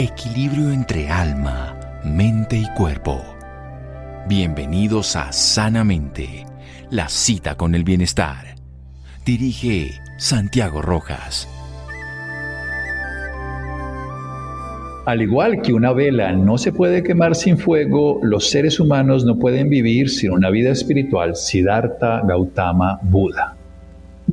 equilibrio entre alma, mente y cuerpo. Bienvenidos a Sanamente, la cita con el bienestar. Dirige Santiago Rojas. Al igual que una vela no se puede quemar sin fuego, los seres humanos no pueden vivir sin una vida espiritual. Siddhartha Gautama Buda.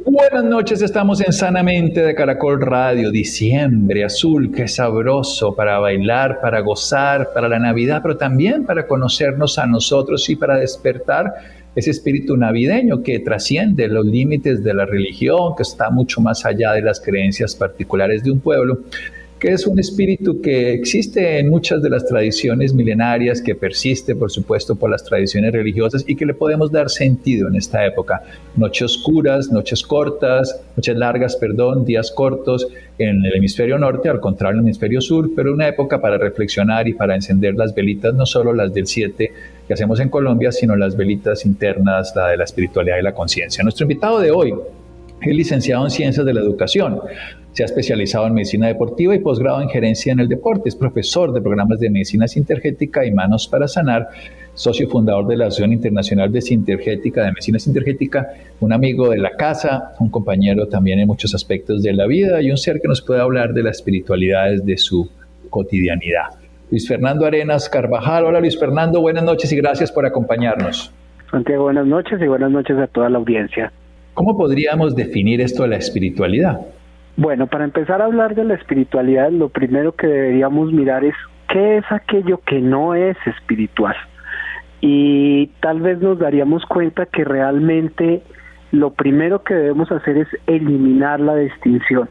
Buenas noches, estamos en Sanamente de Caracol Radio, diciembre azul, qué sabroso para bailar, para gozar, para la Navidad, pero también para conocernos a nosotros y para despertar ese espíritu navideño que trasciende los límites de la religión, que está mucho más allá de las creencias particulares de un pueblo que es un espíritu que existe en muchas de las tradiciones milenarias, que persiste, por supuesto, por las tradiciones religiosas y que le podemos dar sentido en esta época. Noches oscuras, noches cortas, noches largas, perdón, días cortos en el hemisferio norte, al contrario en el hemisferio sur, pero una época para reflexionar y para encender las velitas, no solo las del 7 que hacemos en Colombia, sino las velitas internas, la de la espiritualidad y la conciencia. Nuestro invitado de hoy es licenciado en Ciencias de la Educación. Se ha especializado en medicina deportiva y posgrado en gerencia en el deporte. Es profesor de programas de medicina sintergética y manos para sanar, socio fundador de la Asociación Internacional de Sintergética, de Medicina Sintergética, un amigo de la casa, un compañero también en muchos aspectos de la vida y un ser que nos puede hablar de las espiritualidades de su cotidianidad. Luis Fernando Arenas Carvajal. Hola Luis Fernando, buenas noches y gracias por acompañarnos. Santiago, buenas noches y buenas noches a toda la audiencia. ¿Cómo podríamos definir esto de la espiritualidad? Bueno, para empezar a hablar de la espiritualidad, lo primero que deberíamos mirar es qué es aquello que no es espiritual. Y tal vez nos daríamos cuenta que realmente lo primero que debemos hacer es eliminar la distinción.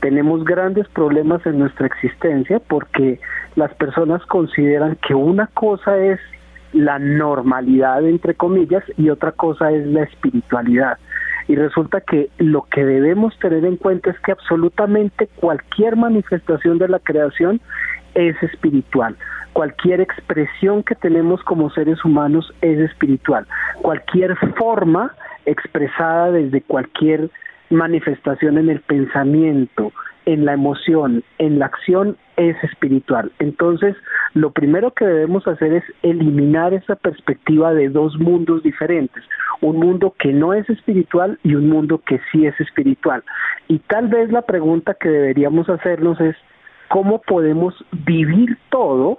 Tenemos grandes problemas en nuestra existencia porque las personas consideran que una cosa es la normalidad, entre comillas, y otra cosa es la espiritualidad. Y resulta que lo que debemos tener en cuenta es que absolutamente cualquier manifestación de la creación es espiritual. Cualquier expresión que tenemos como seres humanos es espiritual. Cualquier forma expresada desde cualquier manifestación en el pensamiento, en la emoción, en la acción, es espiritual. Entonces, lo primero que debemos hacer es eliminar esa perspectiva de dos mundos diferentes, un mundo que no es espiritual y un mundo que sí es espiritual. Y tal vez la pregunta que deberíamos hacernos es, ¿cómo podemos vivir todo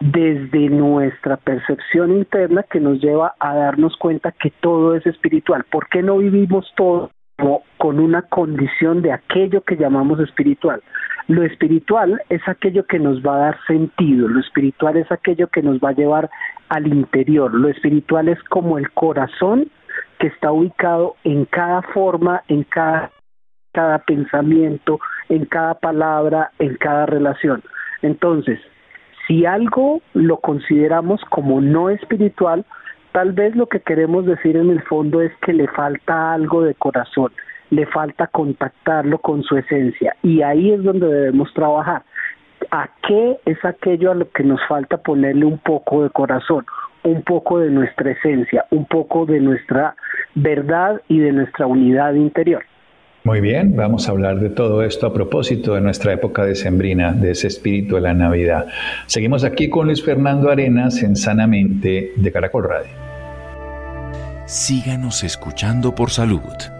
desde nuestra percepción interna que nos lleva a darnos cuenta que todo es espiritual? ¿Por qué no vivimos todo con una condición de aquello que llamamos espiritual. Lo espiritual es aquello que nos va a dar sentido, lo espiritual es aquello que nos va a llevar al interior, lo espiritual es como el corazón que está ubicado en cada forma, en cada, cada pensamiento, en cada palabra, en cada relación. Entonces, si algo lo consideramos como no espiritual, tal vez lo que queremos decir en el fondo es que le falta algo de corazón, le falta contactarlo con su esencia y ahí es donde debemos trabajar. ¿A qué es aquello a lo que nos falta ponerle un poco de corazón, un poco de nuestra esencia, un poco de nuestra verdad y de nuestra unidad interior? Muy bien, vamos a hablar de todo esto a propósito de nuestra época decembrina, de ese espíritu de la Navidad. Seguimos aquí con Luis Fernando Arenas en Sanamente de Caracol Radio. Síganos escuchando por salud.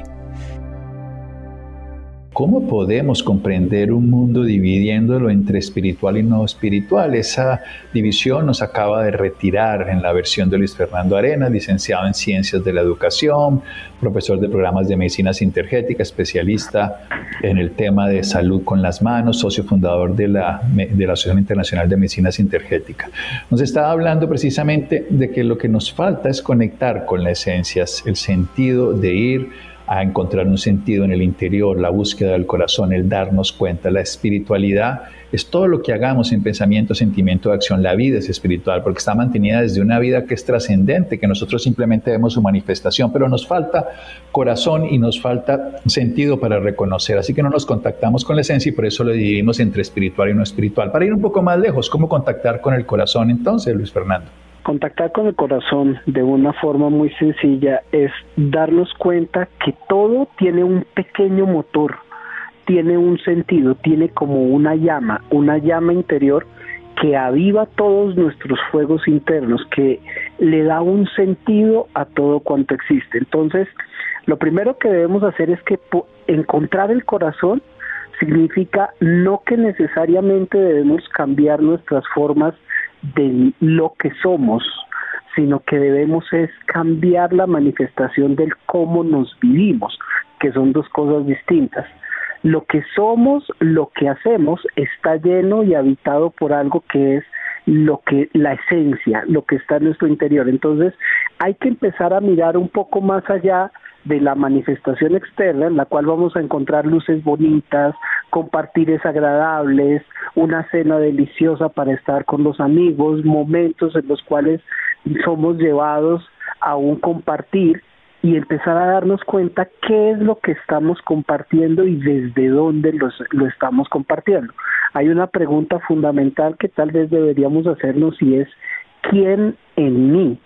¿Cómo podemos comprender un mundo dividiéndolo entre espiritual y no espiritual? Esa división nos acaba de retirar en la versión de Luis Fernando Arena, licenciado en Ciencias de la Educación, profesor de programas de medicina sintergética, especialista en el tema de salud con las manos, socio fundador de la, de la Asociación Internacional de Medicina Sintergética. Nos estaba hablando precisamente de que lo que nos falta es conectar con la esencia, el sentido de ir a encontrar un sentido en el interior, la búsqueda del corazón, el darnos cuenta, la espiritualidad es todo lo que hagamos en pensamiento, sentimiento, acción. La vida es espiritual porque está mantenida desde una vida que es trascendente, que nosotros simplemente vemos su manifestación, pero nos falta corazón y nos falta sentido para reconocer. Así que no nos contactamos con la esencia y por eso lo dividimos entre espiritual y no espiritual. Para ir un poco más lejos, ¿cómo contactar con el corazón entonces, Luis Fernando? Contactar con el corazón de una forma muy sencilla es darnos cuenta que todo tiene un pequeño motor tiene un sentido, tiene como una llama, una llama interior que aviva todos nuestros fuegos internos, que le da un sentido a todo cuanto existe. Entonces, lo primero que debemos hacer es que encontrar el corazón significa no que necesariamente debemos cambiar nuestras formas de lo que somos, sino que debemos es cambiar la manifestación del cómo nos vivimos, que son dos cosas distintas lo que somos, lo que hacemos está lleno y habitado por algo que es lo que la esencia, lo que está en nuestro interior. Entonces, hay que empezar a mirar un poco más allá de la manifestación externa en la cual vamos a encontrar luces bonitas, compartires agradables, una cena deliciosa para estar con los amigos, momentos en los cuales somos llevados a un compartir y empezar a darnos cuenta qué es lo que estamos compartiendo y desde dónde lo estamos compartiendo. Hay una pregunta fundamental que tal vez deberíamos hacernos y es ¿quién en mí?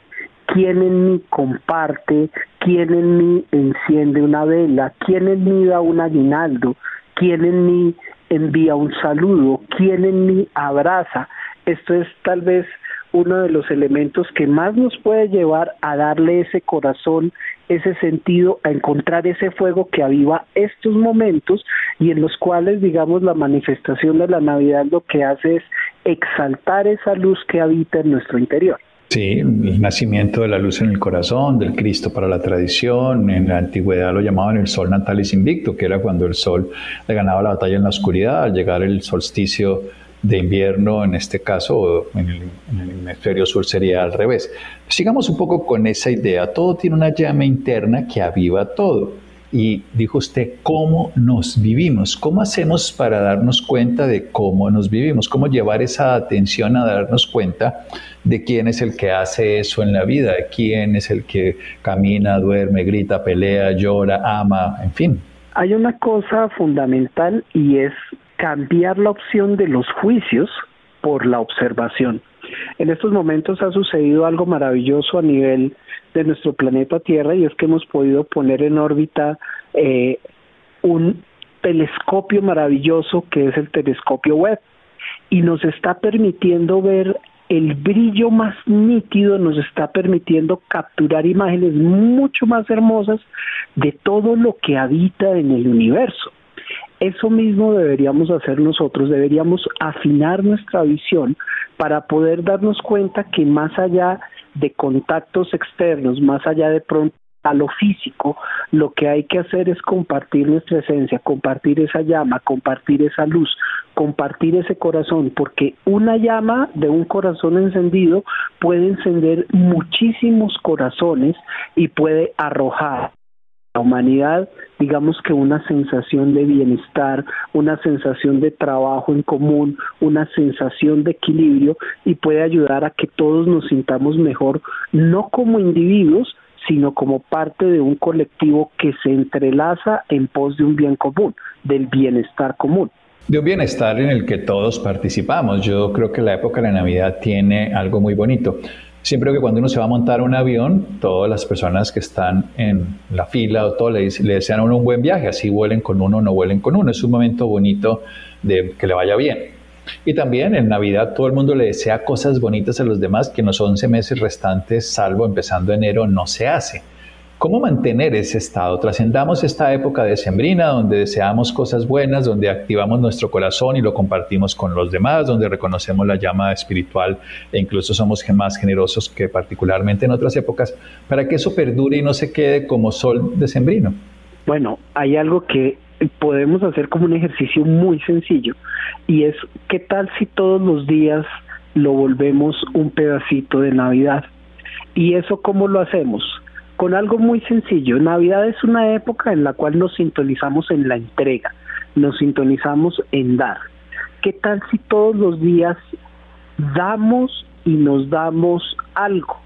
¿Quién en mí comparte? ¿Quién en mí enciende una vela? ¿Quién en mí da un aguinaldo? ¿Quién en mí envía un saludo? ¿Quién en mí abraza? Esto es tal vez uno de los elementos que más nos puede llevar a darle ese corazón, ese sentido, a encontrar ese fuego que aviva estos momentos y en los cuales, digamos, la manifestación de la Navidad lo que hace es exaltar esa luz que habita en nuestro interior. Sí, el nacimiento de la luz en el corazón, del Cristo para la tradición. En la antigüedad lo llamaban el sol natalis invicto, que era cuando el sol le ganaba la batalla en la oscuridad. Al llegar el solsticio de invierno, en este caso, en el, en el, hemisferio sur sería al revés. Sigamos un poco con esa idea. Todo tiene una llama interna que aviva todo. Y dijo usted, ¿cómo nos vivimos? ¿Cómo hacemos para darnos cuenta de cómo nos vivimos? ¿Cómo llevar esa atención a darnos cuenta de quién es el que hace eso en la vida? ¿De quién es el que camina, duerme, grita, pelea, llora, ama, en fin? Hay una cosa fundamental y es cambiar la opción de los juicios por la observación. En estos momentos ha sucedido algo maravilloso a nivel de nuestro planeta Tierra y es que hemos podido poner en órbita eh, un telescopio maravilloso que es el telescopio web y nos está permitiendo ver el brillo más nítido, nos está permitiendo capturar imágenes mucho más hermosas de todo lo que habita en el universo. Eso mismo deberíamos hacer nosotros, deberíamos afinar nuestra visión para poder darnos cuenta que más allá de contactos externos, más allá de pronto a lo físico, lo que hay que hacer es compartir nuestra esencia, compartir esa llama, compartir esa luz, compartir ese corazón, porque una llama de un corazón encendido puede encender muchísimos corazones y puede arrojar la humanidad, digamos que una sensación de bienestar, una sensación de trabajo en común, una sensación de equilibrio y puede ayudar a que todos nos sintamos mejor, no como individuos, sino como parte de un colectivo que se entrelaza en pos de un bien común, del bienestar común. De un bienestar en el que todos participamos. Yo creo que la época de Navidad tiene algo muy bonito. Siempre que cuando uno se va a montar un avión, todas las personas que están en la fila o todo le, le desean a uno un buen viaje, así vuelen con uno o no vuelen con uno. Es un momento bonito de que le vaya bien. Y también en Navidad todo el mundo le desea cosas bonitas a los demás que en los 11 meses restantes, salvo empezando enero, no se hace. ¿Cómo mantener ese estado? Trascendamos esta época de sembrina donde deseamos cosas buenas, donde activamos nuestro corazón y lo compartimos con los demás, donde reconocemos la llama espiritual e incluso somos más generosos que particularmente en otras épocas, para que eso perdure y no se quede como sol de sembrino. Bueno, hay algo que podemos hacer como un ejercicio muy sencillo y es qué tal si todos los días lo volvemos un pedacito de Navidad. ¿Y eso cómo lo hacemos? Con algo muy sencillo. Navidad es una época en la cual nos sintonizamos en la entrega, nos sintonizamos en dar. ¿Qué tal si todos los días damos y nos damos algo?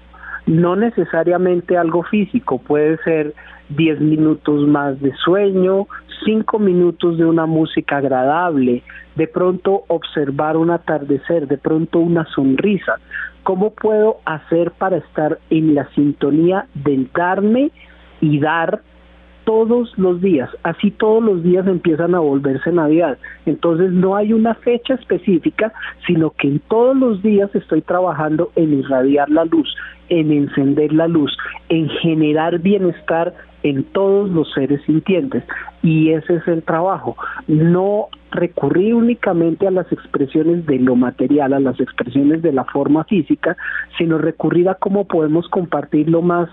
No necesariamente algo físico, puede ser 10 minutos más de sueño, 5 minutos de una música agradable, de pronto observar un atardecer, de pronto una sonrisa. ¿Cómo puedo hacer para estar en la sintonía del darme y dar todos los días? Así todos los días empiezan a volverse Navidad. Entonces no hay una fecha específica, sino que en todos los días estoy trabajando en irradiar la luz, en encender la luz, en generar bienestar en todos los seres sintientes. Y ese es el trabajo. No recurrir únicamente a las expresiones de lo material, a las expresiones de la forma física, sino recurrir a cómo podemos compartir lo más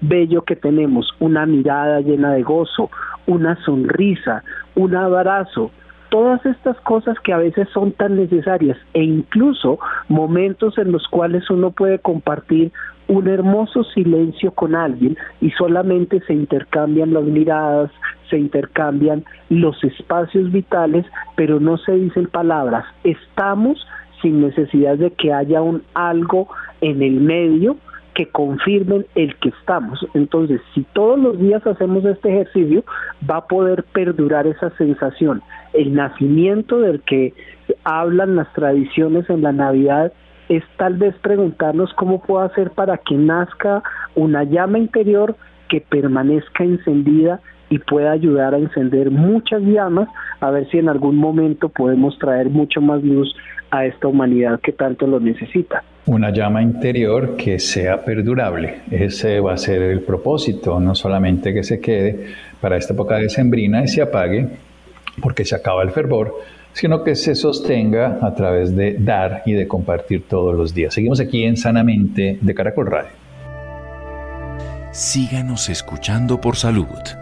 bello que tenemos, una mirada llena de gozo, una sonrisa, un abrazo, todas estas cosas que a veces son tan necesarias e incluso momentos en los cuales uno puede compartir un hermoso silencio con alguien y solamente se intercambian las miradas, se intercambian los espacios vitales, pero no se dicen palabras. Estamos sin necesidad de que haya un algo en el medio que confirmen el que estamos. Entonces, si todos los días hacemos este ejercicio, va a poder perdurar esa sensación. El nacimiento del que hablan las tradiciones en la Navidad es tal vez preguntarnos cómo puedo hacer para que nazca una llama interior que permanezca encendida y pueda ayudar a encender muchas llamas, a ver si en algún momento podemos traer mucho más luz a esta humanidad que tanto lo necesita. Una llama interior que sea perdurable. Ese va a ser el propósito, no solamente que se quede para esta época decembrina y se apague, porque se acaba el fervor, sino que se sostenga a través de dar y de compartir todos los días. Seguimos aquí en Sanamente de Caracol Radio. Síganos escuchando por salud.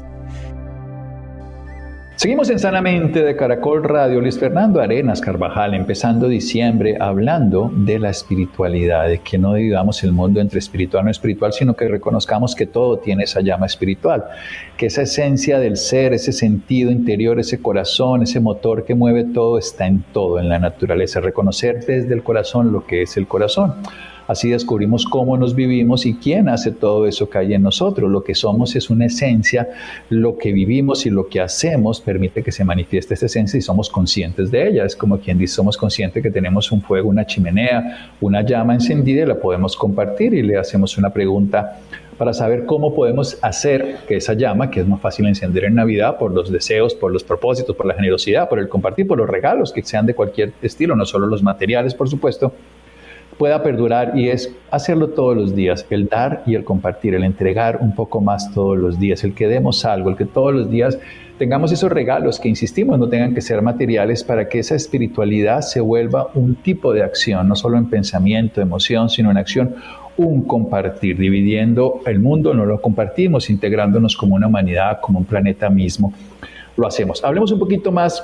Seguimos en Sanamente de Caracol Radio. Luis Fernando Arenas Carvajal, empezando diciembre, hablando de la espiritualidad, de que no dividamos el mundo entre espiritual y no espiritual, sino que reconozcamos que todo tiene esa llama espiritual, que esa esencia del ser, ese sentido interior, ese corazón, ese motor que mueve todo, está en todo, en la naturaleza. Reconocer desde el corazón lo que es el corazón. Así descubrimos cómo nos vivimos y quién hace todo eso que hay en nosotros. Lo que somos es una esencia, lo que vivimos y lo que hacemos permite que se manifieste esa esencia y somos conscientes de ella. Es como quien dice, somos conscientes que tenemos un fuego, una chimenea, una llama encendida y la podemos compartir y le hacemos una pregunta para saber cómo podemos hacer que esa llama, que es más fácil encender en Navidad por los deseos, por los propósitos, por la generosidad, por el compartir, por los regalos que sean de cualquier estilo, no solo los materiales, por supuesto, pueda perdurar y es hacerlo todos los días, el dar y el compartir, el entregar un poco más todos los días, el que demos algo, el que todos los días tengamos esos regalos que insistimos no tengan que ser materiales para que esa espiritualidad se vuelva un tipo de acción, no solo en pensamiento, emoción, sino en acción, un compartir, dividiendo el mundo, no lo compartimos, integrándonos como una humanidad, como un planeta mismo, lo hacemos. Hablemos un poquito más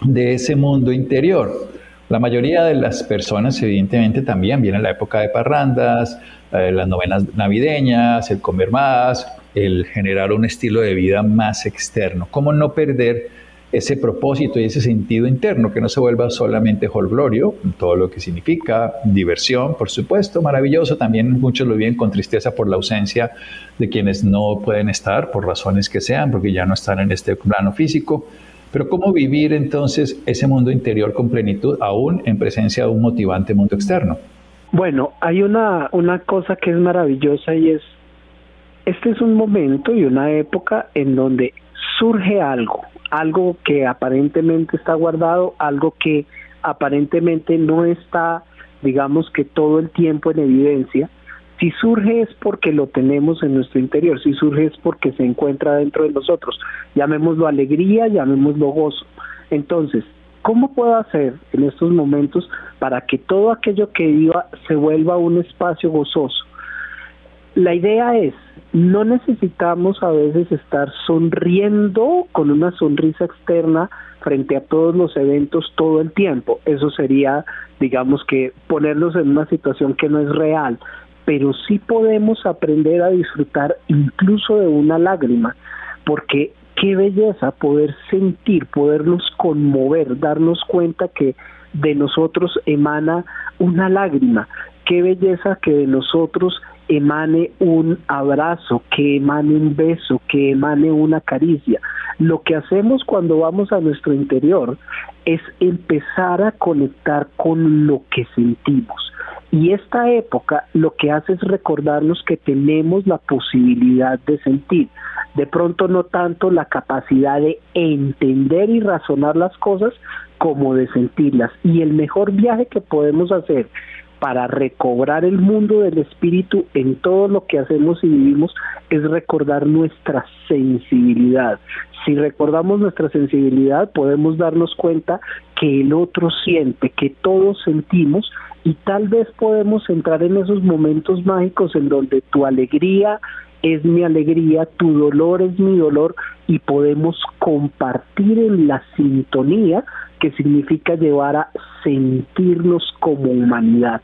de ese mundo interior. La mayoría de las personas, evidentemente, también viene la época de parrandas, eh, las novenas navideñas, el comer más, el generar un estilo de vida más externo. ¿Cómo no perder ese propósito y ese sentido interno, que no se vuelva solamente holglorio, todo lo que significa diversión, por supuesto, maravilloso. También muchos lo viven con tristeza por la ausencia de quienes no pueden estar, por razones que sean, porque ya no están en este plano físico. Pero ¿cómo vivir entonces ese mundo interior con plenitud aún en presencia de un motivante mundo externo? Bueno, hay una, una cosa que es maravillosa y es, este es un momento y una época en donde surge algo, algo que aparentemente está guardado, algo que aparentemente no está, digamos que todo el tiempo en evidencia, si surge es porque lo tenemos en nuestro interior, si surge es porque se encuentra dentro de nosotros. Llamémoslo alegría, llamémoslo gozo. Entonces, ¿cómo puedo hacer en estos momentos para que todo aquello que viva se vuelva un espacio gozoso? La idea es, no necesitamos a veces estar sonriendo con una sonrisa externa frente a todos los eventos todo el tiempo. Eso sería, digamos que, ponernos en una situación que no es real, pero sí podemos aprender a disfrutar incluso de una lágrima, porque qué belleza poder sentir, podernos conmover, darnos cuenta que de nosotros emana una lágrima, qué belleza que de nosotros emane un abrazo, que emane un beso, que emane una caricia. Lo que hacemos cuando vamos a nuestro interior es empezar a conectar con lo que sentimos. Y esta época lo que hace es recordarnos que tenemos la posibilidad de sentir. De pronto no tanto la capacidad de entender y razonar las cosas como de sentirlas. Y el mejor viaje que podemos hacer para recobrar el mundo del espíritu en todo lo que hacemos y vivimos es recordar nuestra sensibilidad. Si recordamos nuestra sensibilidad podemos darnos cuenta que el otro siente, que todos sentimos y tal vez podemos entrar en esos momentos mágicos en donde tu alegría es mi alegría, tu dolor es mi dolor y podemos compartir en la sintonía que significa llevar a sentirnos como humanidad.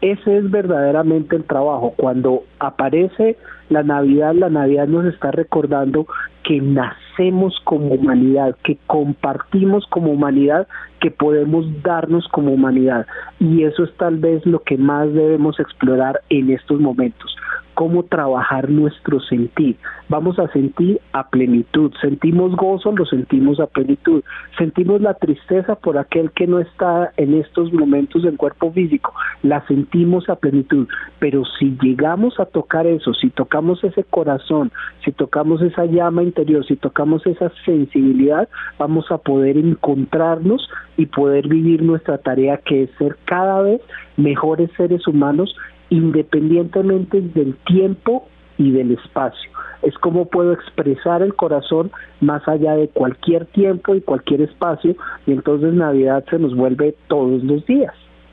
Ese es verdaderamente el trabajo. Cuando aparece la Navidad, la Navidad nos está recordando que nacemos como humanidad, que compartimos como humanidad, que podemos darnos como humanidad. Y eso es tal vez lo que más debemos explorar en estos momentos cómo trabajar nuestro sentir. Vamos a sentir a plenitud. Sentimos gozo, lo sentimos a plenitud. Sentimos la tristeza por aquel que no está en estos momentos del cuerpo físico. La sentimos a plenitud. Pero si llegamos a tocar eso, si tocamos ese corazón, si tocamos esa llama interior, si tocamos esa sensibilidad, vamos a poder encontrarnos y poder vivir nuestra tarea que es ser cada vez mejores seres humanos independientemente del tiempo y del espacio. Es como puedo expresar el corazón más allá de cualquier tiempo y cualquier espacio y entonces Navidad se nos vuelve todos los días.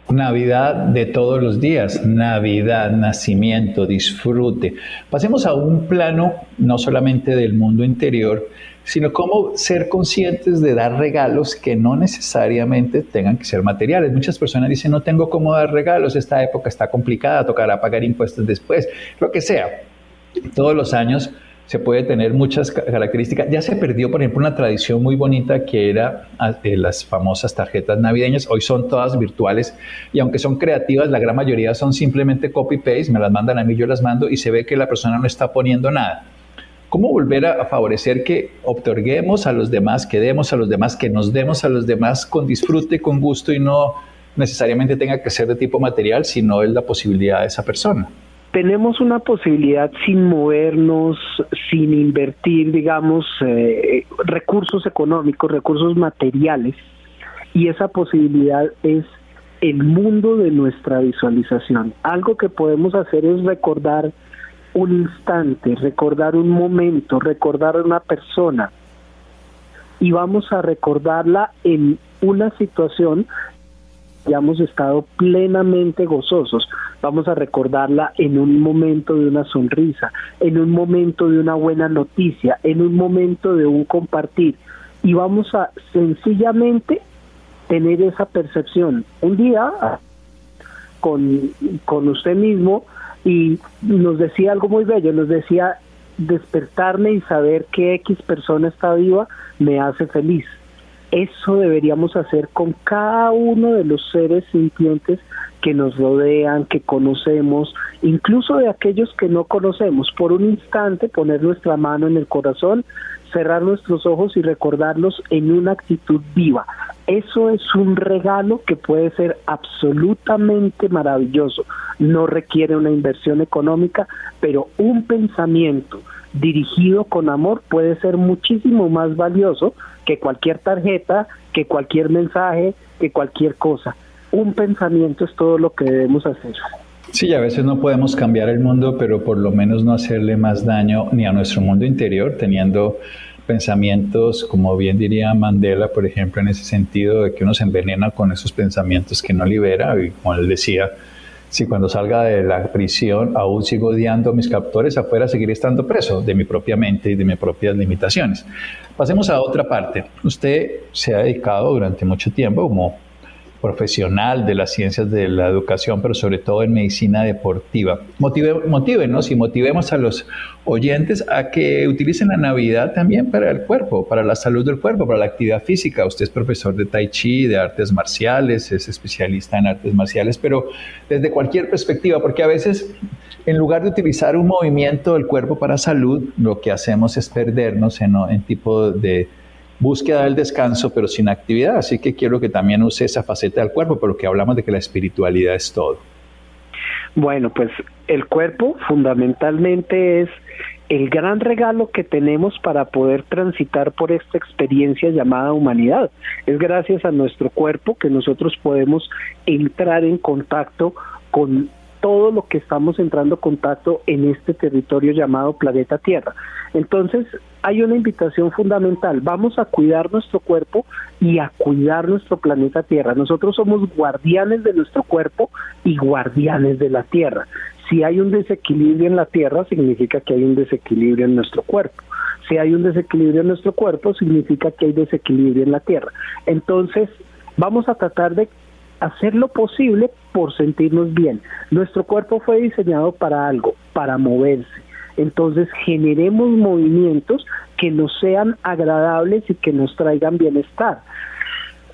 Navidad de todos los días, Navidad, nacimiento, disfrute. Pasemos a un plano no solamente del mundo interior, sino cómo ser conscientes de dar regalos que no necesariamente tengan que ser materiales. Muchas personas dicen, no tengo cómo dar regalos, esta época está complicada, tocará pagar impuestos después, lo que sea. Todos los años se puede tener muchas características. Ya se perdió, por ejemplo, una tradición muy bonita que era ah, eh, las famosas tarjetas navideñas. Hoy son todas virtuales y aunque son creativas, la gran mayoría son simplemente copy-paste, me las mandan a mí, yo las mando y se ve que la persona no está poniendo nada. ¿Cómo volver a favorecer que otorguemos a los demás, que demos a los demás, que nos demos a los demás con disfrute, con gusto y no necesariamente tenga que ser de tipo material, sino es la posibilidad de esa persona? tenemos una posibilidad sin movernos, sin invertir, digamos, eh, recursos económicos, recursos materiales, y esa posibilidad es el mundo de nuestra visualización. Algo que podemos hacer es recordar un instante, recordar un momento, recordar una persona, y vamos a recordarla en una situación hayamos estado plenamente gozosos. Vamos a recordarla en un momento de una sonrisa, en un momento de una buena noticia, en un momento de un compartir. Y vamos a sencillamente tener esa percepción. Un día con, con usted mismo y nos decía algo muy bello, nos decía despertarme y saber que X persona está viva me hace feliz eso deberíamos hacer con cada uno de los seres sintientes que nos rodean, que conocemos, incluso de aquellos que no conocemos. Por un instante poner nuestra mano en el corazón, cerrar nuestros ojos y recordarlos en una actitud viva. Eso es un regalo que puede ser absolutamente maravilloso. No requiere una inversión económica, pero un pensamiento dirigido con amor puede ser muchísimo más valioso que cualquier tarjeta, que cualquier mensaje, que cualquier cosa. Un pensamiento es todo lo que debemos hacer. Sí, a veces no podemos cambiar el mundo, pero por lo menos no hacerle más daño ni a nuestro mundo interior, teniendo pensamientos, como bien diría Mandela, por ejemplo, en ese sentido de que uno se envenena con esos pensamientos que no libera, y como él decía, si cuando salga de la prisión aún sigo odiando a mis captores, afuera seguiré estando preso de mi propia mente y de mis propias limitaciones. Pasemos a otra parte. Usted se ha dedicado durante mucho tiempo como profesional de las ciencias de la educación, pero sobre todo en medicina deportiva. Motive, motívenos y motivemos a los oyentes a que utilicen la Navidad también para el cuerpo, para la salud del cuerpo, para la actividad física. Usted es profesor de Tai Chi, de artes marciales, es especialista en artes marciales, pero desde cualquier perspectiva, porque a veces en lugar de utilizar un movimiento del cuerpo para salud, lo que hacemos es perdernos en, en tipo de búsqueda del descanso, pero sin actividad. Así que quiero que también use esa faceta del cuerpo, pero que hablamos de que la espiritualidad es todo. Bueno, pues el cuerpo fundamentalmente es el gran regalo que tenemos para poder transitar por esta experiencia llamada humanidad. Es gracias a nuestro cuerpo que nosotros podemos entrar en contacto con todo lo que estamos entrando en contacto en este territorio llamado planeta Tierra. Entonces, hay una invitación fundamental. Vamos a cuidar nuestro cuerpo y a cuidar nuestro planeta Tierra. Nosotros somos guardianes de nuestro cuerpo y guardianes de la Tierra. Si hay un desequilibrio en la Tierra, significa que hay un desequilibrio en nuestro cuerpo. Si hay un desequilibrio en nuestro cuerpo, significa que hay desequilibrio en la Tierra. Entonces, vamos a tratar de hacer lo posible por sentirnos bien. Nuestro cuerpo fue diseñado para algo, para moverse. Entonces generemos movimientos que nos sean agradables y que nos traigan bienestar.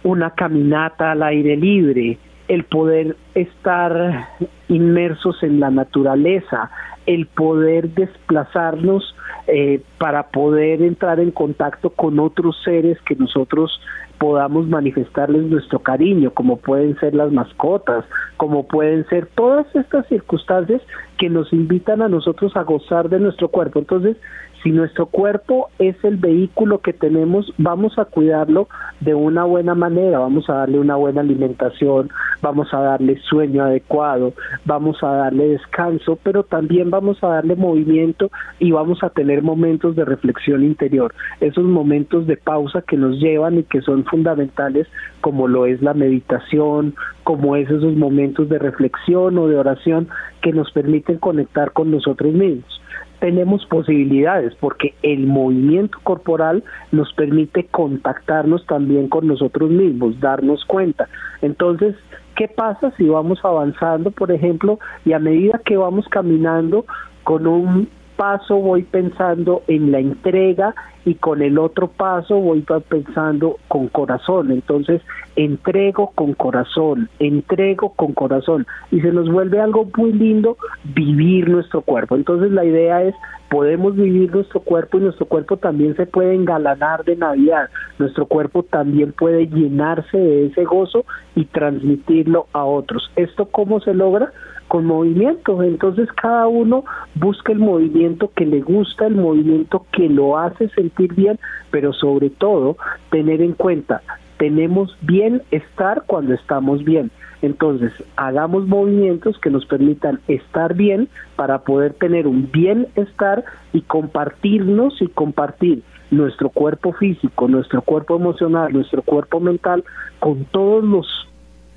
Una caminata al aire libre, el poder estar inmersos en la naturaleza, el poder desplazarnos eh, para poder entrar en contacto con otros seres que nosotros podamos manifestarles nuestro cariño, como pueden ser las mascotas, como pueden ser todas estas circunstancias que nos invitan a nosotros a gozar de nuestro cuerpo. Entonces, si nuestro cuerpo es el vehículo que tenemos, vamos a cuidarlo de una buena manera, vamos a darle una buena alimentación, vamos a darle sueño adecuado, vamos a darle descanso, pero también vamos a darle movimiento y vamos a tener momentos de reflexión interior, esos momentos de pausa que nos llevan y que son fundamentales como lo es la meditación, como es esos momentos de reflexión o de oración que nos permiten conectar con nosotros mismos tenemos posibilidades porque el movimiento corporal nos permite contactarnos también con nosotros mismos, darnos cuenta. Entonces, ¿qué pasa si vamos avanzando, por ejemplo, y a medida que vamos caminando con un paso voy pensando en la entrega y con el otro paso voy pensando con corazón. Entonces, entrego con corazón, entrego con corazón. Y se nos vuelve algo muy lindo vivir nuestro cuerpo. Entonces, la idea es, podemos vivir nuestro cuerpo y nuestro cuerpo también se puede engalanar de Navidad. Nuestro cuerpo también puede llenarse de ese gozo y transmitirlo a otros. ¿Esto cómo se logra? Con movimiento. Entonces cada uno busca el movimiento que le gusta, el movimiento que lo hace sentir bien, pero sobre todo tener en cuenta, tenemos bienestar cuando estamos bien. Entonces, hagamos movimientos que nos permitan estar bien para poder tener un bienestar y compartirnos y compartir nuestro cuerpo físico, nuestro cuerpo emocional, nuestro cuerpo mental con todos los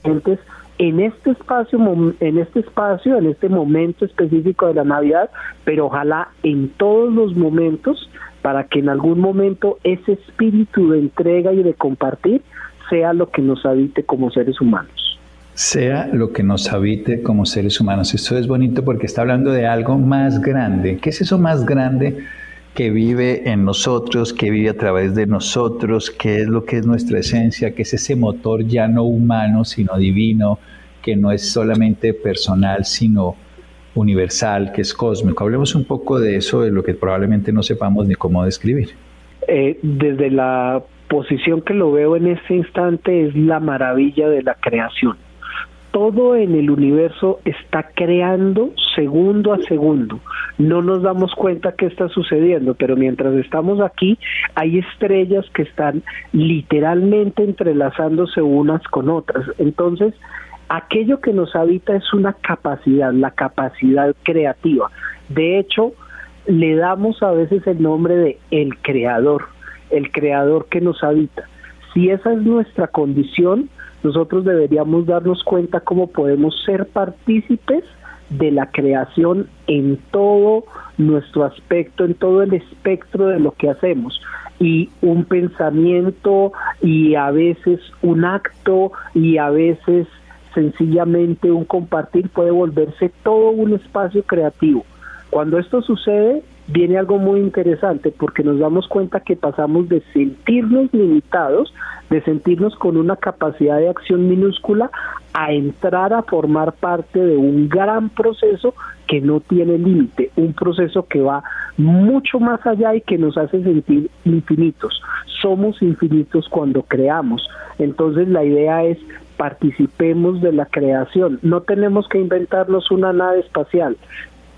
entes en este espacio, en este espacio, en este momento específico de la Navidad, pero ojalá en todos los momentos para que en algún momento ese espíritu de entrega y de compartir sea lo que nos habite como seres humanos. Sea lo que nos habite como seres humanos. Esto es bonito porque está hablando de algo más grande. ¿Qué es eso más grande? Que vive en nosotros, que vive a través de nosotros, que es lo que es nuestra esencia, que es ese motor ya no humano, sino divino, que no es solamente personal, sino universal, que es cósmico. Hablemos un poco de eso, de lo que probablemente no sepamos ni cómo describir. Eh, desde la posición que lo veo en este instante es la maravilla de la creación todo en el universo está creando segundo a segundo. No nos damos cuenta qué está sucediendo, pero mientras estamos aquí hay estrellas que están literalmente entrelazándose unas con otras. Entonces, aquello que nos habita es una capacidad, la capacidad creativa. De hecho, le damos a veces el nombre de el creador, el creador que nos habita. Si esa es nuestra condición, nosotros deberíamos darnos cuenta cómo podemos ser partícipes de la creación en todo nuestro aspecto, en todo el espectro de lo que hacemos. Y un pensamiento y a veces un acto y a veces sencillamente un compartir puede volverse todo un espacio creativo. Cuando esto sucede, viene algo muy interesante porque nos damos cuenta que pasamos de sentirnos limitados, de sentirnos con una capacidad de acción minúscula, a entrar a formar parte de un gran proceso que no tiene límite, un proceso que va mucho más allá y que nos hace sentir infinitos. Somos infinitos cuando creamos. Entonces la idea es participemos de la creación. No tenemos que inventarnos una nave espacial,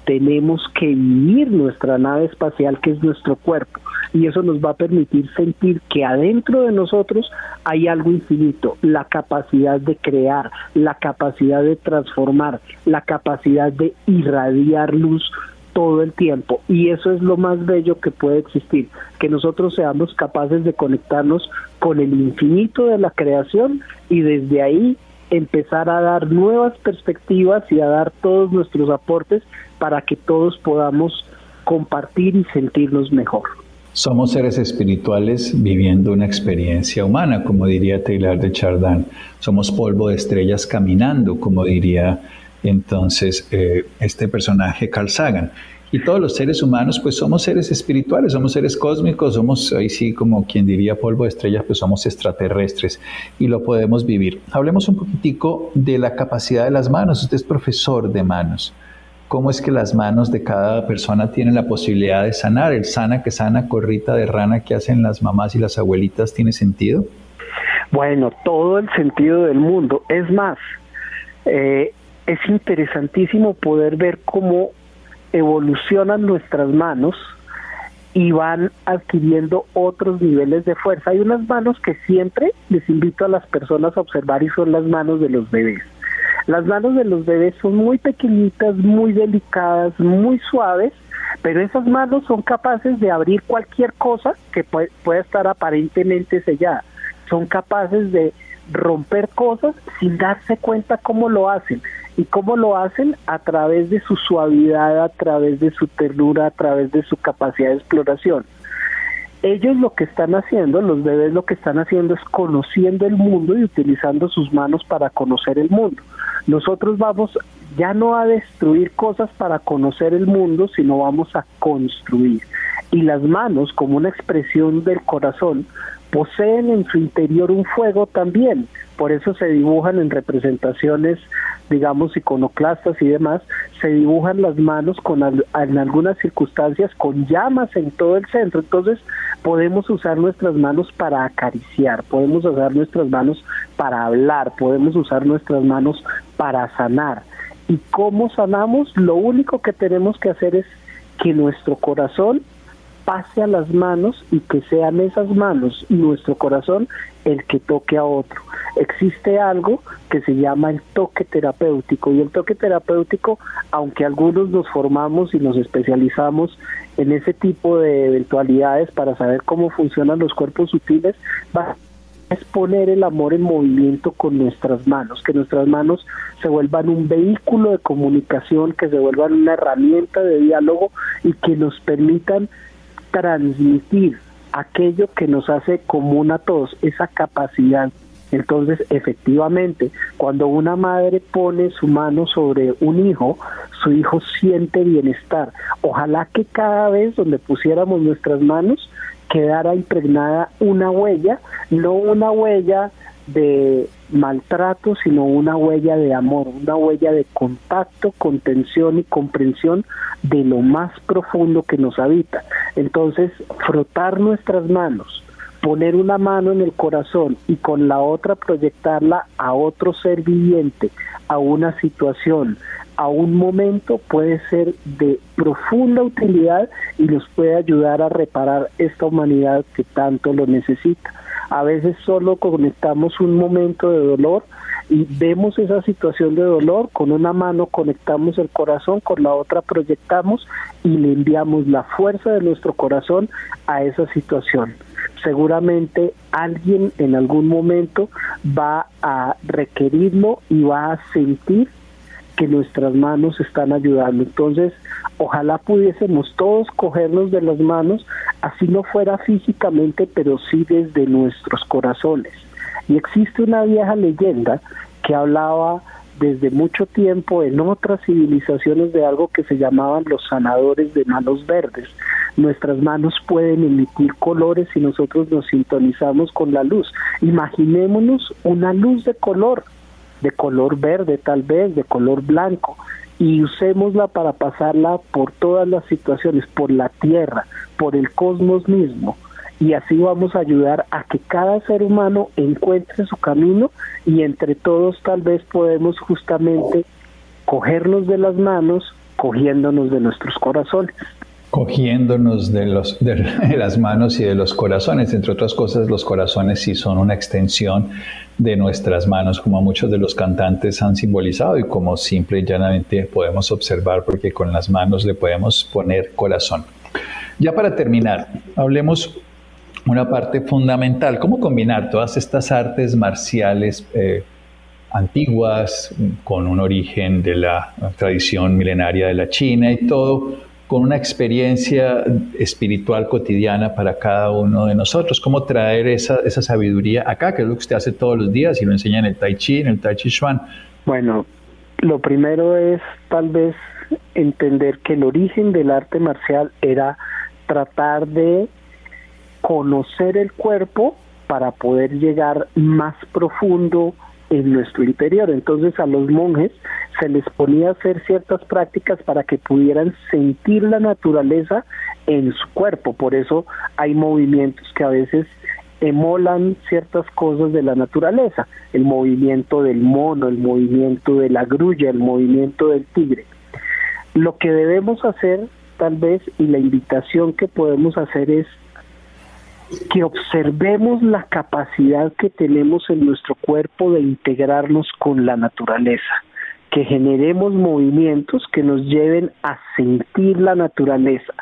tenemos que vivir nuestra nave espacial que es nuestro cuerpo y eso nos va a permitir sentir que adentro de nosotros hay algo infinito, la capacidad de crear, la capacidad de transformar, la capacidad de irradiar luz todo el tiempo. Y eso es lo más bello que puede existir, que nosotros seamos capaces de conectarnos con el infinito de la creación y desde ahí empezar a dar nuevas perspectivas y a dar todos nuestros aportes para que todos podamos compartir y sentirnos mejor. Somos seres espirituales viviendo una experiencia humana, como diría Taylor de Chardin. Somos polvo de estrellas caminando, como diría entonces eh, este personaje Carl Sagan. Y todos los seres humanos, pues somos seres espirituales, somos seres cósmicos, somos, ahí sí, como quien diría polvo de estrellas, pues somos extraterrestres y lo podemos vivir. Hablemos un poquitico de la capacidad de las manos. Usted es profesor de manos. ¿Cómo es que las manos de cada persona tienen la posibilidad de sanar? El sana que sana, corrita de rana que hacen las mamás y las abuelitas, ¿tiene sentido? Bueno, todo el sentido del mundo. Es más, eh, es interesantísimo poder ver cómo evolucionan nuestras manos y van adquiriendo otros niveles de fuerza. Hay unas manos que siempre les invito a las personas a observar y son las manos de los bebés. Las manos de los bebés son muy pequeñitas, muy delicadas, muy suaves, pero esas manos son capaces de abrir cualquier cosa que pueda estar aparentemente sellada. Son capaces de romper cosas sin darse cuenta cómo lo hacen. ¿Y cómo lo hacen? A través de su suavidad, a través de su ternura, a través de su capacidad de exploración. Ellos lo que están haciendo, los bebés lo que están haciendo es conociendo el mundo y utilizando sus manos para conocer el mundo. Nosotros vamos ya no a destruir cosas para conocer el mundo, sino vamos a construir. Y las manos, como una expresión del corazón, poseen en su interior un fuego también, por eso se dibujan en representaciones, digamos, iconoclastas y demás, se dibujan las manos con en algunas circunstancias con llamas en todo el centro, entonces podemos usar nuestras manos para acariciar, podemos usar nuestras manos para hablar, podemos usar nuestras manos para sanar. ¿Y cómo sanamos? Lo único que tenemos que hacer es que nuestro corazón pase a las manos y que sean esas manos y nuestro corazón el que toque a otro. Existe algo que se llama el toque terapéutico y el toque terapéutico, aunque algunos nos formamos y nos especializamos en ese tipo de eventualidades para saber cómo funcionan los cuerpos sutiles, va es poner el amor en movimiento con nuestras manos, que nuestras manos se vuelvan un vehículo de comunicación, que se vuelvan una herramienta de diálogo y que nos permitan transmitir aquello que nos hace común a todos, esa capacidad. Entonces, efectivamente, cuando una madre pone su mano sobre un hijo, su hijo siente bienestar. Ojalá que cada vez donde pusiéramos nuestras manos quedara impregnada una huella, no una huella de maltrato, sino una huella de amor, una huella de contacto, contención y comprensión de lo más profundo que nos habita. Entonces, frotar nuestras manos, poner una mano en el corazón y con la otra proyectarla a otro ser viviente, a una situación, a un momento puede ser de profunda utilidad y nos puede ayudar a reparar esta humanidad que tanto lo necesita. A veces solo conectamos un momento de dolor y vemos esa situación de dolor, con una mano conectamos el corazón, con la otra proyectamos y le enviamos la fuerza de nuestro corazón a esa situación. seguramente alguien en algún momento va a requerirlo y va a sentir que nuestras manos están ayudando. Entonces, ojalá pudiésemos todos cogernos de las manos, así no fuera físicamente, pero sí desde nuestros corazones. Y existe una vieja leyenda que hablaba desde mucho tiempo en otras civilizaciones de algo que se llamaban los sanadores de manos verdes. Nuestras manos pueden emitir colores y nosotros nos sintonizamos con la luz. Imaginémonos una luz de color, de color verde tal vez, de color blanco, y usémosla para pasarla por todas las situaciones, por la tierra, por el cosmos mismo y así vamos a ayudar a que cada ser humano encuentre su camino y entre todos tal vez podemos justamente cogernos de las manos, cogiéndonos de nuestros corazones. Cogiéndonos de, las manos y de los corazones. Entre otras cosas, los corazones sí son una extensión de nuestras manos, como muchos de los cantantes han simbolizado y como simple y llanamente podemos observar, porque con las manos le podemos poner corazón. Ya para terminar, hablemos una parte fundamental. ¿Cómo combinar todas estas artes marciales eh, antiguas con un origen de la tradición milenaria de la China y todo con una experiencia espiritual cotidiana para cada uno de nosotros? ¿Cómo traer esa, esa sabiduría acá, que es lo que usted hace todos los días y lo enseña en el Tai Chi, en el Tai Chi Chuan? Bueno, lo primero es tal vez entender que el origen del arte marcial era tratar de conocer el cuerpo para poder llegar más profundo en nuestro interior. Entonces a los monjes se les ponía a hacer ciertas prácticas para que pudieran sentir la naturaleza en su cuerpo. Por eso hay movimientos que a veces emolan ciertas cosas de la naturaleza, el movimiento del mono, el movimiento de la grulla, el movimiento del tigre. Lo que debemos hacer tal vez y la invitación que podemos hacer es que observemos la capacidad que tenemos en nuestro cuerpo de integrarnos con la naturaleza, que generemos movimientos que nos lleven a sentir la naturaleza.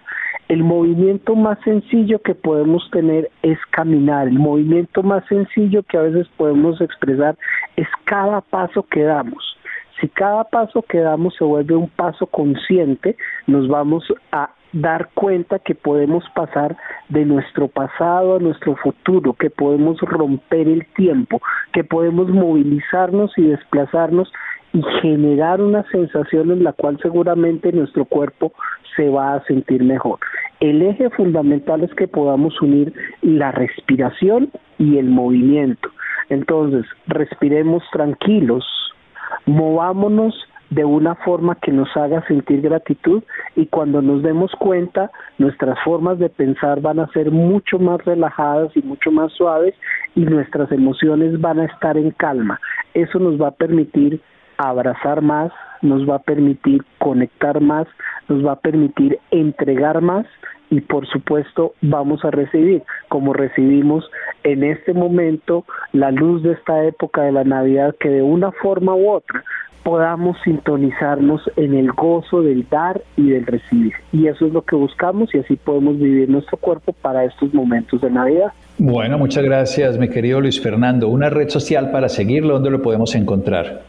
El movimiento más sencillo que podemos tener es caminar, el movimiento más sencillo que a veces podemos expresar es cada paso que damos. Si cada paso que damos se vuelve un paso consciente, nos vamos a dar cuenta que podemos pasar de nuestro pasado a nuestro futuro, que podemos romper el tiempo, que podemos movilizarnos y desplazarnos y generar una sensación en la cual seguramente nuestro cuerpo se va a sentir mejor. El eje fundamental es que podamos unir la respiración y el movimiento. Entonces, respiremos tranquilos, movámonos de una forma que nos haga sentir gratitud y cuando nos demos cuenta nuestras formas de pensar van a ser mucho más relajadas y mucho más suaves y nuestras emociones van a estar en calma. Eso nos va a permitir abrazar más, nos va a permitir conectar más, nos va a permitir entregar más y por supuesto vamos a recibir, como recibimos en este momento la luz de esta época de la Navidad que de una forma u otra podamos sintonizarnos en el gozo del dar y del recibir. Y eso es lo que buscamos y así podemos vivir nuestro cuerpo para estos momentos de Navidad. Bueno, muchas gracias, mi querido Luis Fernando. Una red social para seguirlo, ¿dónde lo podemos encontrar?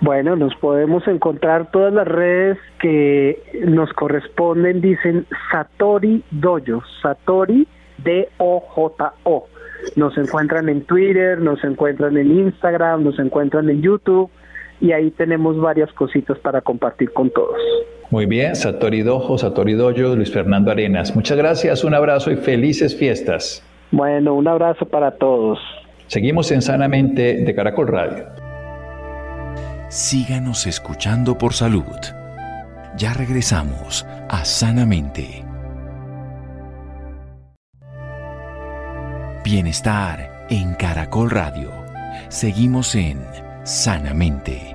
Bueno, nos podemos encontrar todas las redes que nos corresponden, dicen Satori Dojo, Satori D-O-J-O. Nos encuentran en Twitter, nos encuentran en Instagram, nos encuentran en YouTube y ahí tenemos varias cositas para compartir con todos. Muy bien, Satori Dojo, Satori Dojo, Luis Fernando Arenas. Muchas gracias, un abrazo y felices fiestas. Bueno, un abrazo para todos. Seguimos en Sanamente de Caracol Radio. Síganos escuchando por salud. Ya regresamos a Sanamente. Bienestar en Caracol Radio. Seguimos en Sanamente.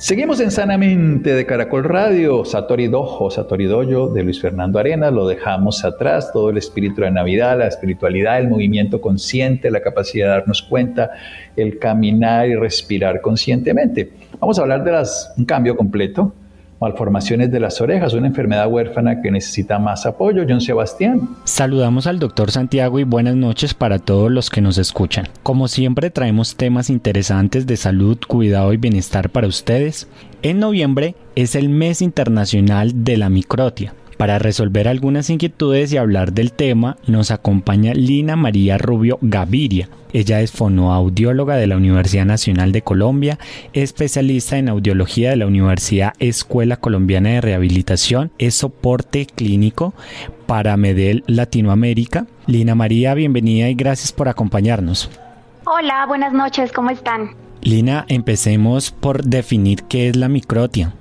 Seguimos en Sanamente de Caracol Radio, Satori Dojo, Satori Dojo de Luis Fernando Arena, lo dejamos atrás, todo el espíritu de Navidad, la espiritualidad, el movimiento consciente, la capacidad de darnos cuenta, el caminar y respirar conscientemente. Vamos a hablar de un cambio completo, malformaciones de las orejas, una enfermedad huérfana que necesita más apoyo. John Sebastián. Saludamos al doctor Santiago y buenas noches para todos los que nos escuchan. Como siempre traemos temas interesantes de salud, cuidado y bienestar para ustedes. En noviembre es el mes internacional de la microtia. Para resolver algunas inquietudes y hablar del tema, nos acompaña Lina María Rubio Gaviria. Ella es fonoaudióloga de la Universidad Nacional de Colombia, especialista en audiología de la Universidad Escuela Colombiana de Rehabilitación, es soporte clínico para Medel Latinoamérica. Lina María, bienvenida y gracias por acompañarnos. Hola, buenas noches, ¿cómo están? Lina, empecemos por definir qué es la microtia.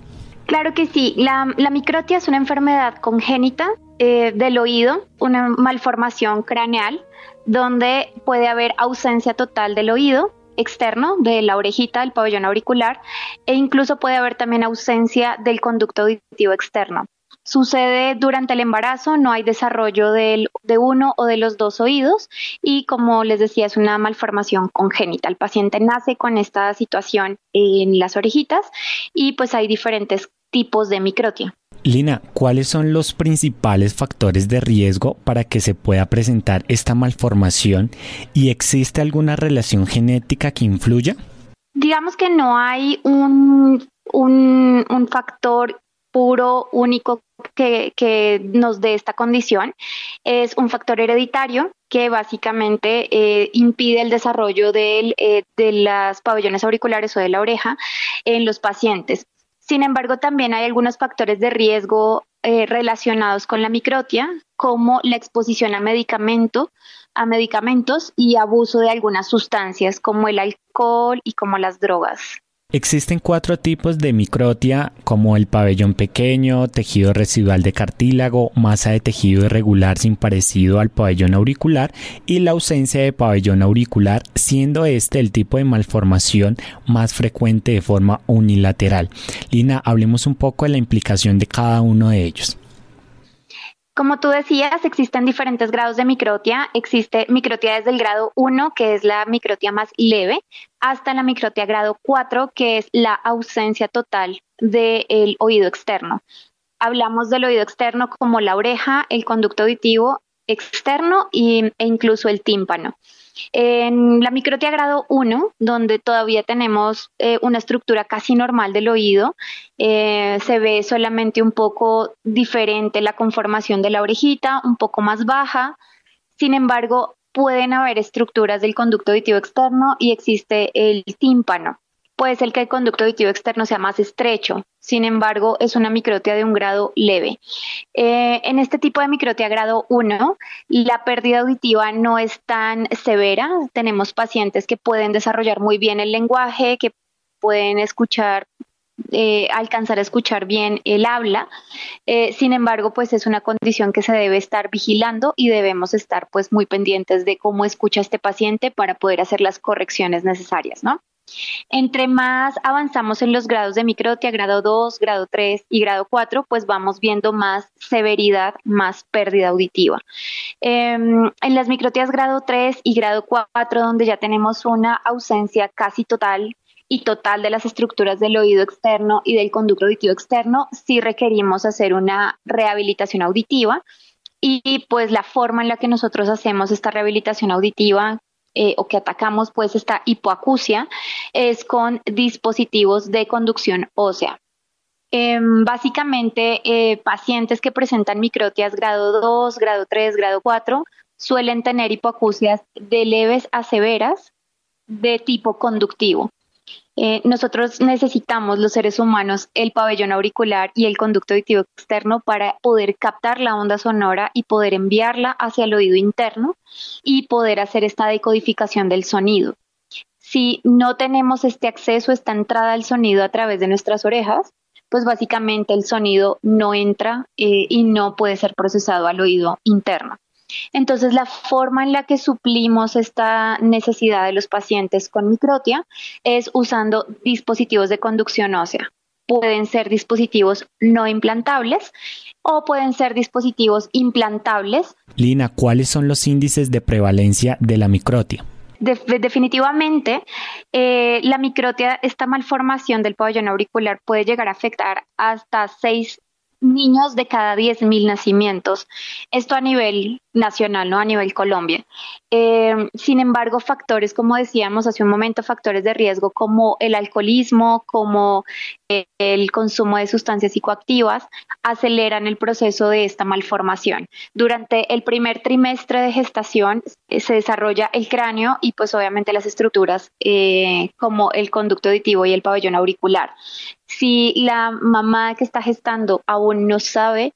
Claro que sí. La, microtia es una enfermedad congénita eh, del oído, una malformación craneal, donde puede haber ausencia total del oído externo, de la orejita, del pabellón auricular, e incluso puede haber también ausencia del conducto auditivo externo. Sucede durante el embarazo, no hay desarrollo de uno o de los dos oídos y como les decía es una malformación congénita. El paciente nace con esta situación en las orejitas y pues hay diferentes tipos de microtia. Lina, ¿cuáles son los principales factores de riesgo para que se pueda presentar esta malformación y existe alguna relación genética que influya? Digamos que no hay un, un factor puro, único que, nos dé esta condición es un factor hereditario que básicamente eh, impide el desarrollo de, eh, de las pabellones auriculares o de la oreja en los pacientes. Sin embargo, también hay algunos factores de riesgo eh, relacionados con la microtia, como la exposición a medicamento, a medicamentos y abuso de algunas sustancias como el alcohol y como las drogas. Existen cuatro tipos de microtia como el pabellón pequeño, tejido residual de cartílago, masa de tejido irregular sin parecido al pabellón auricular y la ausencia de pabellón auricular, siendo este el tipo de malformación más frecuente de forma unilateral. Lina, hablemos un poco de la implicación de cada uno de ellos. Como tú decías, existen diferentes grados de microtia. Existe microtia desde el grado 1, que es la microtia más leve, hasta la microtia grado 4, que es la ausencia total del oído externo. Hablamos del oído externo como la oreja, el conducto auditivo externo e incluso el tímpano. En la microtia grado 1, donde todavía tenemos eh, una estructura casi normal del oído, eh, se ve solamente un poco diferente la conformación de la orejita, un poco más baja. Sin embargo, pueden haber estructuras del conducto auditivo externo y existe el tímpano puede ser que el conducto auditivo externo sea más estrecho, sin embargo es una microtia de un grado leve. Eh, en este tipo de microtia grado 1, la pérdida auditiva no es tan severa, tenemos pacientes que pueden desarrollar muy bien el lenguaje, que pueden escuchar eh, alcanzar a escuchar bien el habla. Eh, sin embargo, pues es una condición que se debe estar vigilando y debemos estar pues muy pendientes de cómo escucha este paciente para poder hacer las correcciones necesarias, ¿no? Entre más avanzamos en los grados de microtia, grado 2, grado 3 y grado 4, pues vamos viendo más severidad, más pérdida auditiva. Em, en las microtias grado 3 y grado 4, donde ya tenemos una ausencia casi total y total de las estructuras del oído externo y del conducto auditivo externo, sí requerimos hacer una rehabilitación auditiva. Y pues la forma en la que nosotros hacemos esta rehabilitación auditiva, eh, o que atacamos pues esta hipoacusia es con dispositivos de conducción ósea. Em, básicamente, eh, pacientes que presentan microtias grado 2, grado 3, grado 4 suelen tener hipoacusias de leves a severas de tipo conductivo. Eh, nosotros necesitamos los seres humanos el pabellón auricular y el conducto auditivo externo para poder captar la onda sonora y poder enviarla hacia el oído interno y poder hacer esta decodificación del sonido. Si no tenemos este acceso, esta entrada al sonido a través de nuestras orejas, pues básicamente el sonido no entra eh, y no puede ser procesado al oído interno. Entonces, la forma en la que suplimos esta necesidad de los pacientes con microtia es usando dispositivos de conducción ósea. Pueden ser dispositivos no implantables o pueden ser dispositivos implantables. Lina, ¿cuáles son los índices de prevalencia de la microtia? definitivamente, eh, la microtia, esta malformación del pabellón auricular puede llegar a afectar hasta seis niños de cada 10.000 nacimientos. Esto a nivel nacional, no a nivel Colombia. Eh, sin embargo, factores, como decíamos hace un momento, factores de riesgo como el alcoholismo, como eh, el consumo de sustancias psicoactivas, aceleran el proceso de esta malformación. Durante el primer trimestre de gestación eh, se desarrolla el cráneo y pues obviamente las estructuras como el conducto auditivo y el pabellón auricular. Si la mamá que está gestando aún no sabe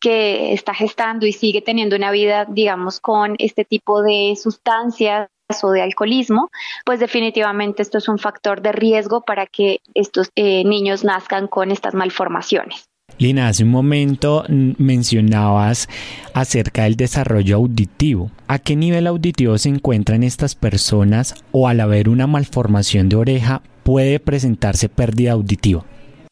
que está gestando y sigue teniendo una vida, digamos, con este tipo de sustancias o de alcoholismo, pues definitivamente esto es un factor de riesgo para que estos eh, niños nazcan con estas malformaciones. Lina, hace un momento mencionabas acerca del desarrollo auditivo. ¿A qué nivel auditivo se encuentran estas personas o al haber una malformación de oreja puede presentarse pérdida auditiva?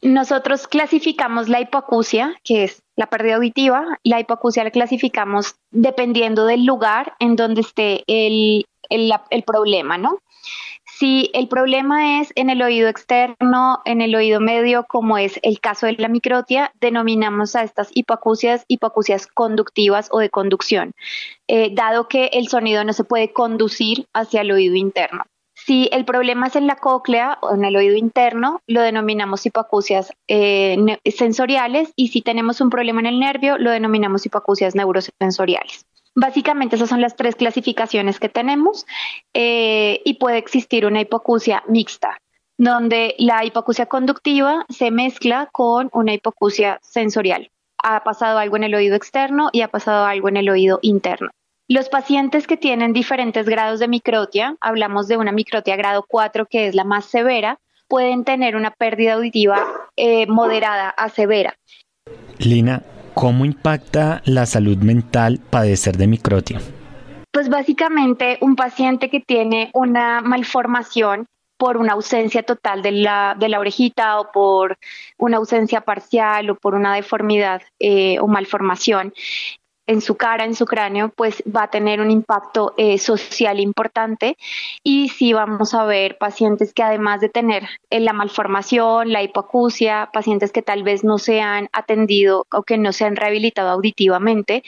Nosotros clasificamos la hipoacusia, que es la pérdida auditiva. La hipoacusia la clasificamos dependiendo del lugar en donde esté el, el, problema, ¿no? Si el problema es en el oído externo, en el oído medio, como es el caso de la microtia, denominamos a estas hipoacusias hipoacusias conductivas o de conducción, eh, dado que el sonido no se puede conducir hacia el oído interno. Si el problema es en la cóclea o en el oído interno, lo denominamos hipoacusias eh, sensoriales y si tenemos un problema en el nervio, lo denominamos hipoacusias neurosensoriales. Básicamente esas son las tres clasificaciones que tenemos eh, y puede existir una hipoacusia mixta, donde la hipoacusia conductiva se mezcla con una hipoacusia sensorial. Ha pasado algo en el oído externo y ha pasado algo en el oído interno. Los pacientes que tienen diferentes grados de microtia, hablamos de una microtia grado 4 que es la más severa, pueden tener una pérdida auditiva eh, moderada a severa. Lina, ¿cómo impacta la salud mental padecer de microtia? Pues básicamente un paciente que tiene una malformación por una ausencia total de la, de la orejita o por una ausencia parcial o por una deformidad eh, o malformación, en su cara, en su cráneo, pues va a tener un impacto eh, social importante. Y sí vamos a ver pacientes que además de tener eh, la malformación, la hipoacusia, pacientes que tal vez no se han atendido o que no se han rehabilitado auditivamente,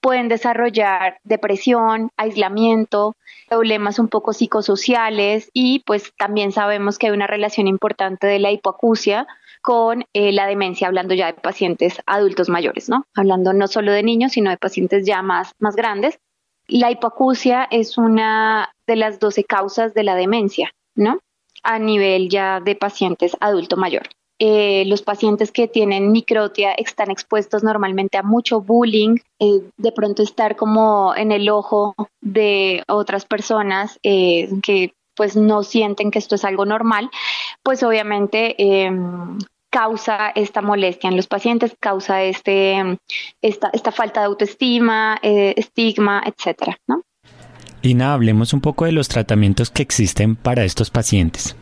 pueden desarrollar depresión, aislamiento, problemas un poco psicosociales y pues también sabemos que hay una relación importante de la hipoacusia con eh, la demencia, hablando ya de pacientes adultos mayores, ¿no? Hablando no solo de niños, sino de pacientes ya más, más grandes. La hipoacusia es una de las 12 causas de la demencia, ¿no? A nivel ya de pacientes adulto mayor. Eh, los pacientes que tienen microtia están expuestos normalmente a mucho bullying, eh, de pronto estar como en el ojo de otras personas que pues no sienten que esto es algo normal, pues obviamente em, causa esta molestia en los pacientes, causa este, esta, esta falta de autoestima, eh, estigma, etcétera, ¿no? Lina, hablemos un poco de los tratamientos que existen para estos pacientes.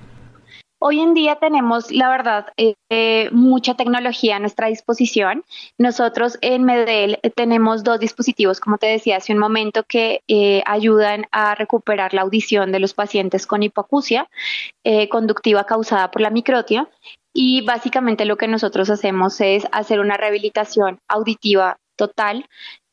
Hoy en día tenemos, la verdad, eh, eh, mucha tecnología a nuestra disposición. Nosotros en Medel tenemos dos dispositivos, como te decía hace un momento, que ayudan a recuperar la audición de los pacientes con hipoacusia conductiva causada por la microtia y básicamente lo que nosotros hacemos es hacer una rehabilitación auditiva total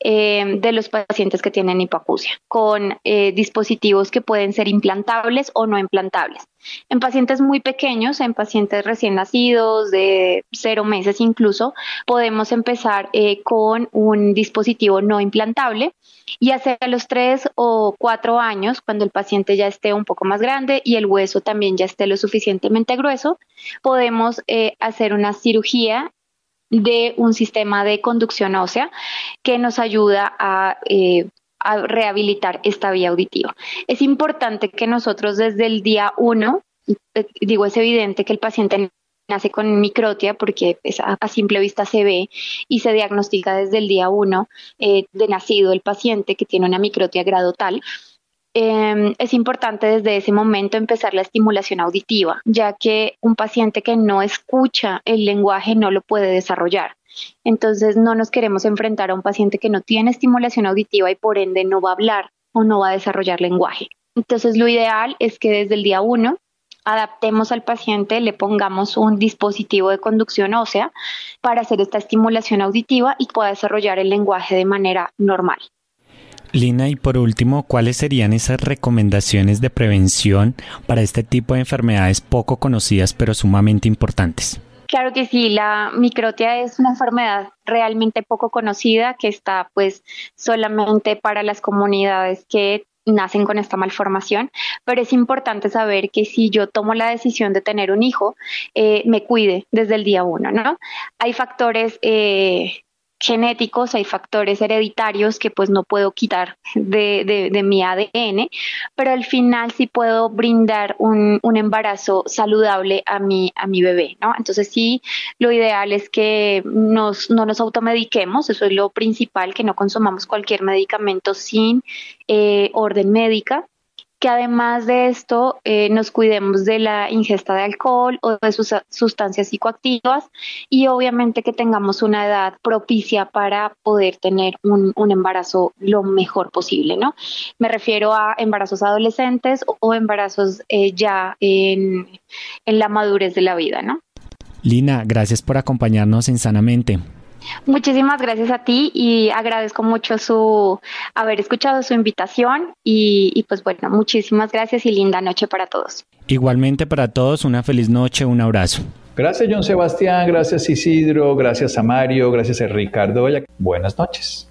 eh, de los pacientes que tienen hipoacusia, con eh, dispositivos que pueden ser implantables o no implantables. En pacientes muy pequeños, en pacientes recién nacidos, de cero meses incluso, podemos empezar eh, con un dispositivo no implantable y hacia los tres o cuatro años, cuando el paciente ya esté un poco más grande y el hueso también ya esté lo suficientemente grueso, podemos hacer una cirugía de un sistema de conducción ósea que nos ayuda eh, a, rehabilitar esta vía auditiva. Es importante que nosotros desde el día uno, eh, digo, es evidente que el paciente nace con microtia porque a, simple vista se ve y se diagnostica desde el día uno eh, de nacido el paciente que tiene una microtia grado tal, Em, es importante desde ese momento empezar la estimulación auditiva, ya que un paciente que no escucha el lenguaje no lo puede desarrollar. Entonces no nos queremos enfrentar a un paciente que no tiene estimulación auditiva y por ende no va a hablar o no va a desarrollar lenguaje. Entonces, lo ideal es que desde el día uno adaptemos al paciente, le pongamos un dispositivo de conducción ósea para hacer esta estimulación auditiva y pueda desarrollar el lenguaje de manera normal. Lina, y por último, ¿cuáles serían esas recomendaciones de prevención para este tipo de enfermedades poco conocidas pero sumamente importantes? Claro que sí, la microtia es una enfermedad realmente poco conocida que está pues solamente para las comunidades que nacen con esta malformación, pero es importante saber que si yo tomo la decisión de tener un hijo, eh, me cuide desde el día uno, ¿no? Hay factores eh, genéticos, hay factores hereditarios que pues no puedo quitar de, de, mi ADN, pero al final sí puedo brindar un, un, embarazo saludable a mi, a mi bebé, ¿no? Entonces sí, lo ideal es que nos, no nos automediquemos, eso es lo principal, que no consumamos cualquier medicamento sin eh, orden médica que además de esto eh, nos cuidemos de la ingesta de alcohol o de sus sustancias psicoactivas y obviamente que tengamos una edad propicia para poder tener un, embarazo lo mejor posible, ¿no? Me refiero a embarazos adolescentes o, embarazos eh, ya en, en la madurez de la vida, ¿no? Lina, gracias por acompañarnos en Sanamente. Muchísimas gracias a ti y agradezco mucho su haber escuchado su invitación y, y, pues bueno, muchísimas gracias y linda noche para todos. Igualmente para todos, una feliz noche, un abrazo. Gracias John Sebastián, gracias Isidro, gracias a Mario, gracias a Ricardo. Buenas noches.